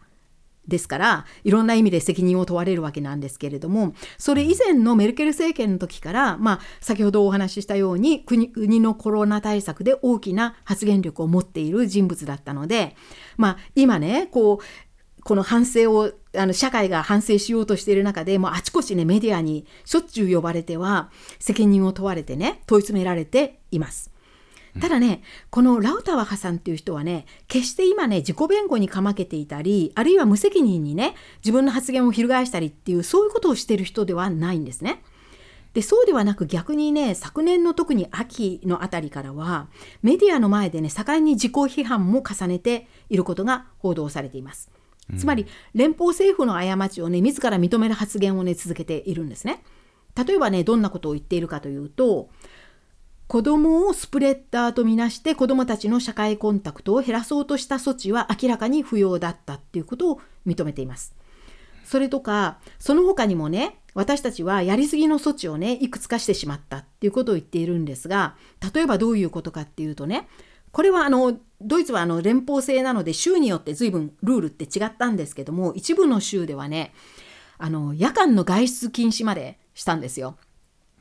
ですからいろんな意味で責任を問われるわけなんですけれどもそれ以前のメルケル政権の時から、まあ、先ほどお話ししたように国のコロナ対策で大きな発言力を持っている人物だったので、まあ、今ねこうこの反省をあの社会が反省しようとしている中でもうあちこちねメディアにしょっちゅう呼ばれては責任を問われてね問い詰められています。ただね、このラウタワハさんっていう人はね、決して今ね、自己弁護にかまけていたり、あるいは無責任にね、自分の発言を翻したりっていう、そういうことをしている人ではないんですね。でそうではなく逆にね昨年の特に秋のあたりからはメディアの前でね盛んに自己批判も重ねていることが報道されています。つまり連邦政府の過ちをね自ら認める発言をね続けているんですね。例えばねどんなことを言っているかというと子どもをスプレッダーとみなして子どもたちの社会コンタクトを減らそうとした措置は明らかに不要だったっていうことを認めています。それとかその他にもね私たちはやりすぎの措置をねいくつかしてしまったっていうことを言っているんですが例えばどういうことかっていうとねこれはあのドイツはあの連邦制なので州によって随分ルールって違ったんですけども一部の州ではねあの夜間の外出禁止までしたんですよ。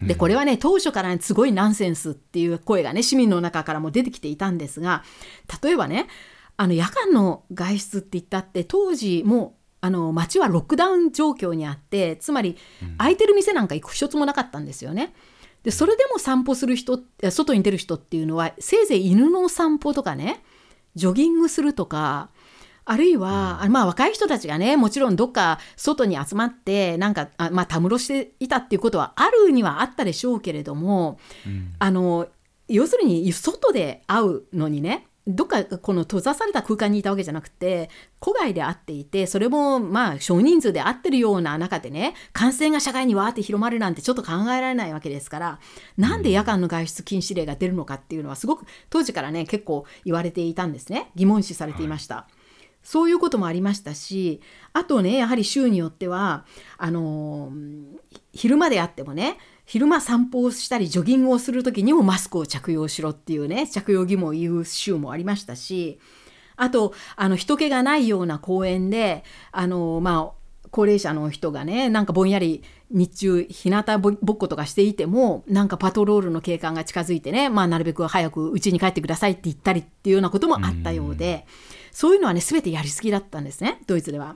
でこれはね当初から、ね、すごいナンセンスっていう声がね市民の中からも出てきていたんですが例えばねあの夜間の外出って言ったって当時もあの街はロックダウン状況にあってつまり空いてる店なんか行く一つもなかったんですよね。でそれでも散歩する人外に出る人っていうのはせいぜい犬の散歩とかねジョギングするとかあるいは、うん、まあ若い人たちがねもちろんどっか外に集まってなんかあまあたむろしていたっていうことはあるにはあったでしょうけれども、うん、あの要するに外で会うのにねどっかこの閉ざされた空間にいたわけじゃなくて戸外で会っていてそれもまあ少人数で会ってるような中でね感染が社会にわーって広まるなんてちょっと考えられないわけですからなんで夜間の外出禁止令が出るのかっていうのはすごく当時からね結構言われていたんですね。疑問視されていました。はいそういうこともありましたしあとねやはり州によってはあの昼間であってもね昼間散歩をしたりジョギングをする時にもマスクを着用しろっていうね着用義務を言う州もありましたしあとあの人気がないような公園であのまあ高齢者の人がねなんかぼんやり日中日向ぼっことかしていてもなんかパトロールの警官が近づいてね、まあ、なるべく早く家に帰ってくださいって言ったりっていうようなこともあったようでそういうのはね全てやりすぎだったんですねドイツでは。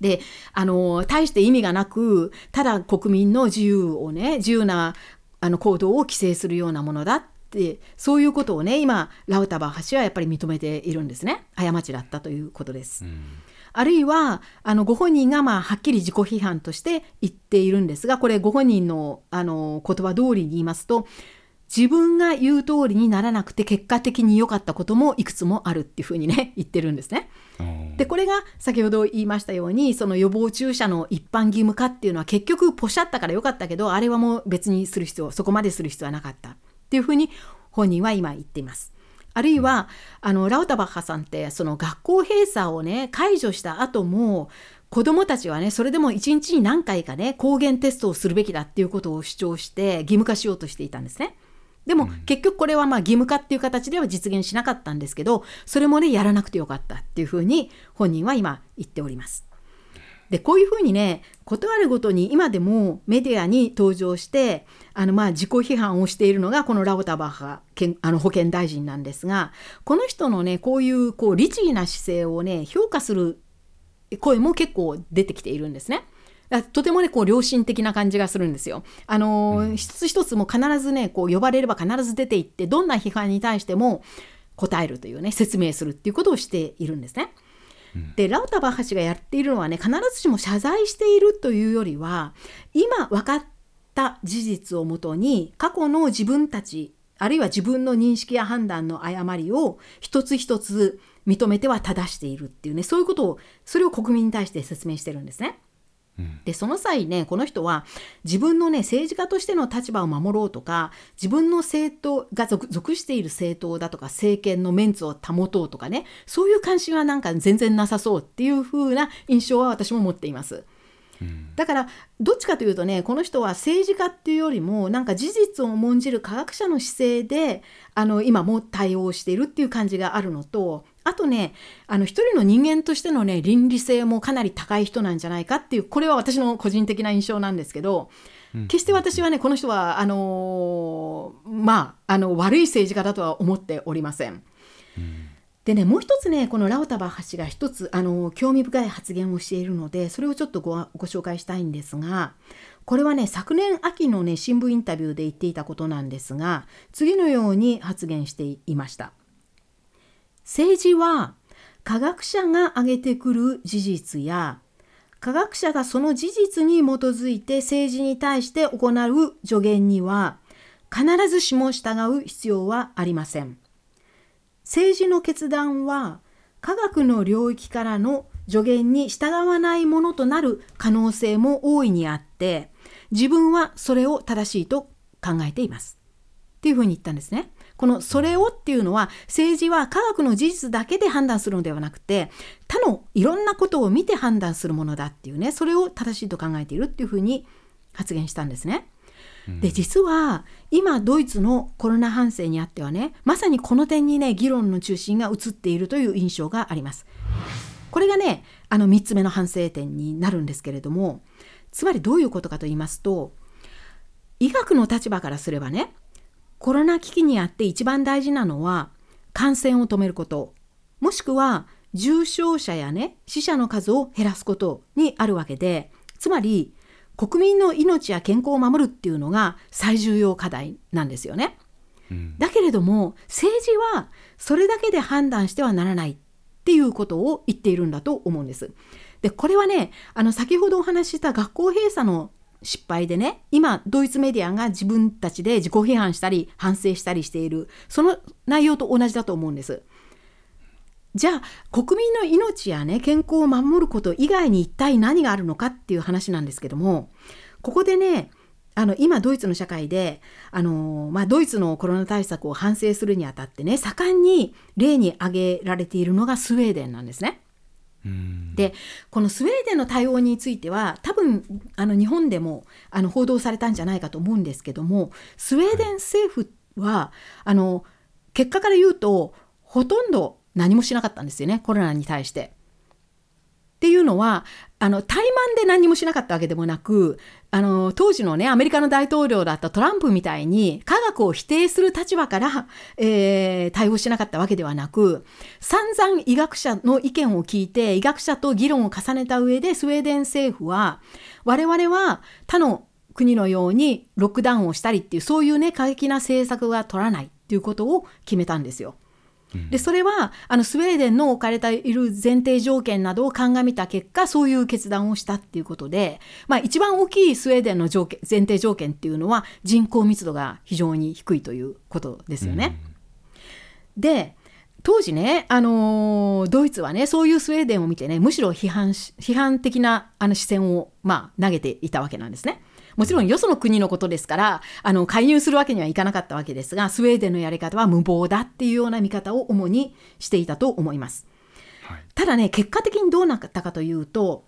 であの大して意味がなくただ国民の自由をね自由なあの行動を規制するようなものだってそういうことをね今ラウタバー氏はやっぱり認めているんですね過ちだったということです。うんあるいはあのご本人がまあはっきり自己批判として言っているんですがこれご本人のあの言葉通りに言いますと自分が言う通りにならなくて結果的に良かったこともいくつもあるっていうふうにね言ってるんですね。でこれが先ほど言いましたようにその予防注射の一般義務化っていうのは結局ポシャったから良かったけどあれはもう別にする必要そこまでする必要はなかったっていうふうに本人は今言っています。あるいはあのラウタバッハさんってその学校閉鎖をね解除した後も子どもたちはねそれでも一日に何回かね抗原テストをするべきだっていうことを主張して義務化しようとしていたんですね。でも、結局これはまあ義務化っていう形では実現しなかったんですけどそれもねやらなくてよかったっていうふうに本人は今言っております。でこういうふうにね事あるごとに今でもメディアに登場してあのまあ自己批判をしているのがこのラオタバッハあの保健大臣なんですがこの人のねこういうこう律儀な姿勢をね評価する声も結構出てきているんですね。とてもねこう良心的な感じがするんですよ。あの、うん、一つ一つも必ずねこう呼ばれれば必ず出て行ってどんな批判に対しても答えるというね説明するっていうことをしているんですね。でラウタバッハ氏がやっているのはね必ずしも謝罪しているというよりは今分かった事実をもとに過去の自分たちあるいは自分の認識や判断の誤りを一つ一つ認めては正しているっていうねそういうことをそれを国民に対して説明してるんですね。でその際ねこの人は自分のね政治家としての立場を守ろうとか自分の政党が属している政党だとか政権のメンツを保とうとかねそういう関心はなんか全然なさそうっていう風な印象は私も持っています。だからどっちかというとねこの人は政治家っていうよりもなんか事実を重んじる科学者の姿勢であの今も対応しているっていう感じがあるのとあとねあの一人の人間としてのね倫理性もかなり高い人なんじゃないかっていうこれは私の個人的な印象なんですけど、決して私はねこの人はあのー、まああの悪い政治家だとは思っておりません。うんでねもう一つねこのラオタバハ氏が一つあの興味深い発言をしているのでそれをちょっとごご紹介したいんですがこれはね昨年秋のね新聞インタビューで言っていたことなんですが次のように発言していました。政治は科学者が挙げてくる事実や科学者がその事実に基づいて政治に対して行う助言には必ずしも従う必要はありません。政治の決断は科学の領域からの助言に従わないものとなる可能性も大いにあって自分はそれを正しいと考えています。っていうふうに言ったんですね。この「それを」っていうのは政治は科学の事実だけで判断するのではなくて他のいろんなことを見て判断するものだっていうねそれを正しいと考えているっていうふうに発言したんですね。で実は今ドイツのコロナ反省にあってはねまさにこの点にね議論の中心が移っているという印象があります。これがねあの3つ目の反省点になるんですけれどもつまりどういうことかと言いますと医学の立場からすればねコロナ危機にあって一番大事なのは感染を止めることもしくは重症者やね死者の数を減らすことにあるわけでつまり国民の命や健康を守るっていうのが最重要課題なんですよね。うん、だけれども政治はそれだけで判断してはならないっていうことを言っているんだと思うんです。でこれはねあの先ほどお話しした学校閉鎖の失敗でね今ドイツメディアが自分たちで自己批判したり反省したりしているその内容と同じだと思うんです。じゃあ国民の命やね健康を守ること以外に一体何があるのかっていう話なんですけどもここでねあの今ドイツの社会であの、まあ、ドイツのコロナ対策を反省するにあたってね盛んに例に挙げられているのがスウェーデンなんですね。でこのスウェーデンの対応については多分あの日本でもあの報道されたんじゃないかと思うんですけどもスウェーデン政府はあの結果から言うとほとんど何もしなかったんですよねコロナに対して。っていうのはあの怠慢で何もしなかったわけでもなくあの当時のねアメリカの大統領だったトランプみたいに科学を否定する立場から、えー、対応しなかったわけではなく散々医学者の意見を聞いて医学者と議論を重ねた上でスウェーデン政府は我々は他の国のようにロックダウンをしたりっていうそういうね過激な政策は取らないっていうことを決めたんですよ。でそれはあのスウェーデンの置かれている前提条件などを鑑みた結果そういう決断をしたっていうことで、まあ、一番大きいスウェーデンの条件前提条件っていうのは人口密度が非常に低いということですよね。うん、で当時ね、あのー、ドイツはねそういうスウェーデンを見てねむしろ批判批判的なあの視線を、まあ、投げていたわけなんですね。もちろんよその国のことですからあの介入するわけにはいかなかったわけですがスウェーデンのやり方は無謀だっていうような見方を主にしていたと思います。はい、ただね結果的にどうなったかというと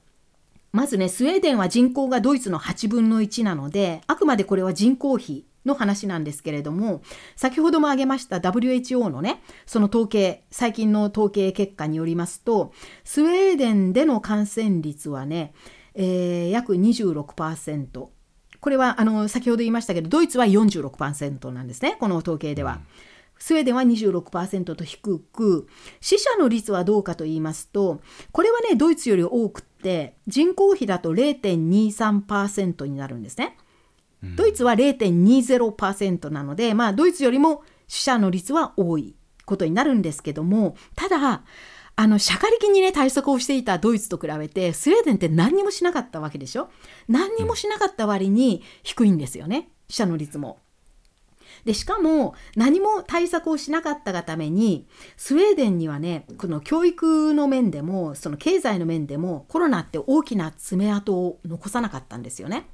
まずねスウェーデンは人口がドイツの8分の1なのであくまでこれは人口比の話なんですけれども先ほども挙げました WHO のねその統計最近の統計結果によりますとスウェーデンでの感染率はね、えー、約26%これはあの先ほど言いましたけどドイツは46%なんですねこの統計では。スウェーデンは26%と低く死者の率はどうかと言いますとこれはねドイツより多くって人口比だと0.23%になるんですね。ドイツは0.20%なので、まあ、ドイツよりも死者の率は多いことになるんですけどもただあの、社会的にね、対策をしていたドイツと比べて、スウェーデンって何にもしなかったわけでしょ？何にもしなかった割に低いんですよね。死者の率も。で、しかも何も対策をしなかったがために、スウェーデンにはね、この教育の面でも、その経済の面でも、コロナって大きな爪痕を残さなかったんですよね。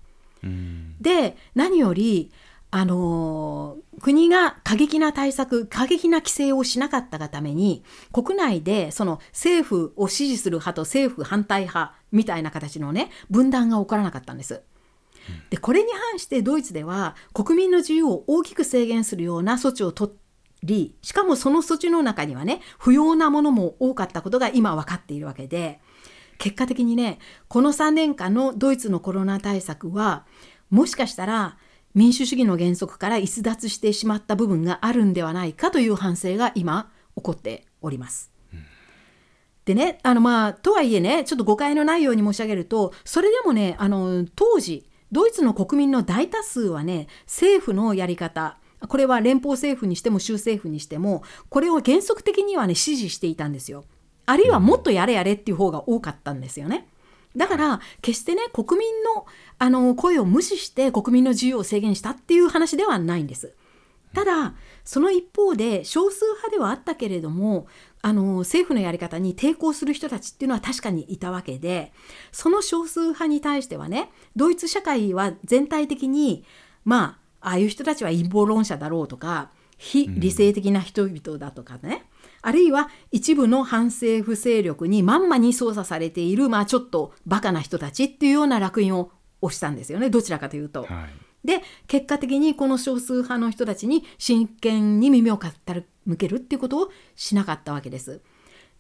で、何より、あの国が過激な対策過激な規制をしなかったがために国内でその政府を支持する派と政府反対派みたいな形のね分断が起こらなかったんです。でこれに反してドイツでは国民の自由を大きく制限するような措置を取りしかもその措置の中にはね不要なものも多かったことが今分かっているわけで結果的にねこの3年間のドイツのコロナ対策はもしかしたら民主主義の原則から逸脱してしまった部分があるんではないかという反省が今起こっております。でねあのまあとはいえねちょっと誤解のないように申し上げるとそれでもねあの当時ドイツの国民の大多数はね政府のやり方これは連邦政府にしても州政府にしてもこれを原則的にはね支持していたんですよ。あるいはもっとやれやれっていう方が多かったんですよね。だから決してね国民のあの声を無視して国民の自由を制限したっていう話ではないんです。ただその一方で少数派ではあったけれどもあの政府のやり方に抵抗する人たちっていうのは確かにいたわけでその少数派に対してはねドイツ社会は全体的にまあああいう人たちは陰謀論者だろうとか非理性的な人々だとかね、あるいは一部の反政府勢力にまんまに操作されている、まあ、ちょっとバカな人たちっていうような烙印を押したんですよねどちらかというと。はいで結果的にこの少数派の人たちに真剣に耳を向けるっていうことをしなかったわけです。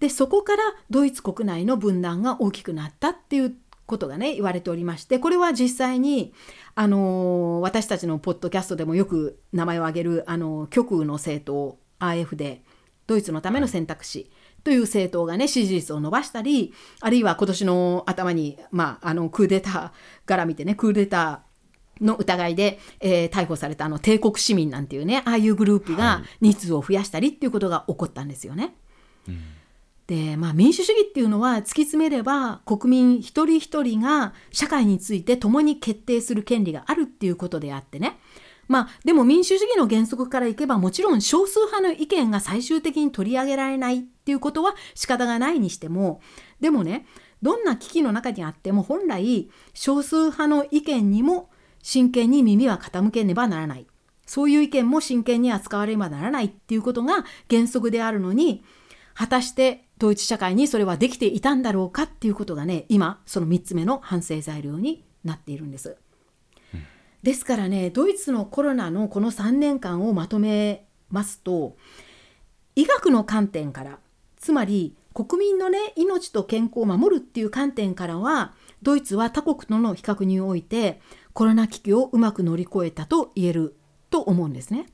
でそこからドイツ国内の分断が大きくなったっていうことがね言われておりましてこれは実際に、あのー、私たちのポッドキャストでもよく名前を挙げる、あのー、極右の政党 AF でドイツのための選択肢という政党がね支持率を伸ばしたりあるいは今年の頭に、まあ、あのクーデターから見てねクーデターの疑いで、えー、逮捕されたあの帝国市民なんていうねああいうグループが人数を増やしたりっていうことが起こったんですよね。はいうんで、まあ、民主主義っていうのは突き詰めれば国民一人一人が社会について共に決定する権利があるっていうことであってねまあでも民主主義の原則からいけばもちろん少数派の意見が最終的に取り上げられないっていうことは仕方がないにしてもでもねどんな危機の中にあっても本来少数派の意見にも真剣に耳は傾けねばならないそういう意見も真剣に扱われねばならないっていうことが原則であるのに果たして統一社会にそれはできていたんだろうかっていうことがね今その3つ目の反省材料になっているんです。ですからねドイツのコロナのこの3年間をまとめますと医学の観点からつまり国民のね命と健康を守るっていう観点からはドイツは他国との比較においてコロナ危機をうまく乗り越えたと言えると思うんですね。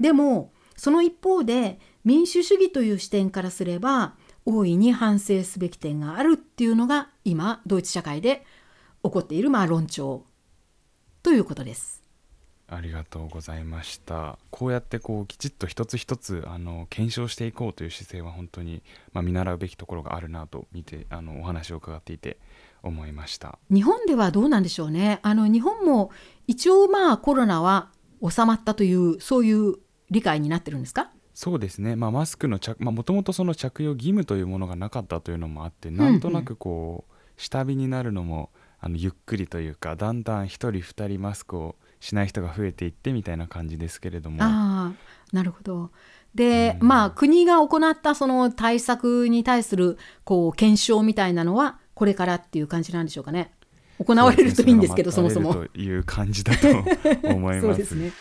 でもその一方で民主主義という視点からすれば大いに反省すべき点があるっていうのが今ドイツ社会で起こっているまあ論調ということです。ありがとうございました。こうやってこうきちっと一つ一つあの検証していこうという姿勢は本当に、まあ、見習うべきところがあるなと見てあのお話を伺っていて思いました。日本ではどうなんでしょうね。あの日本も一応まあコロナは収まったというそういう理解になってるんですか？そうですね、まあ、マスクの着もともとその着用義務というものがなかったというのもあってなんとなくこう、下火になるのもあのゆっくりというかだんだん1人2人マスクをしない人が増えていってみたいな感じですけれども。あなるほどで、うん、まあ国が行ったその対策に対するこう検証みたいなのはこれからっていう感じなんでしょうかね。行われるといいんですけどそもそも。という感じだと思います。そうですね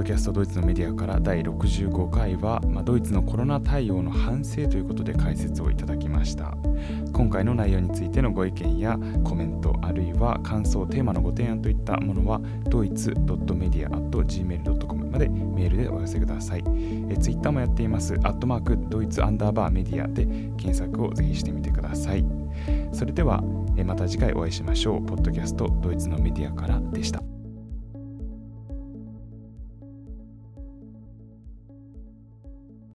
ドキャストドイツのメディアから第65回は、まあ、ドイツのコロナ対応の反省ということで解説をいただきました。今回の内容についてのご意見やコメントあるいは感想テーマのご提案といったものはドイツ .media.gmail.com までメールでお寄せください。えツイッターもやっています。アットマークドイツアンダーバーメディアで検索をぜひしてみてください。それではまた次回お会いしましょう。ポッドキャストドイツのメディアからでした。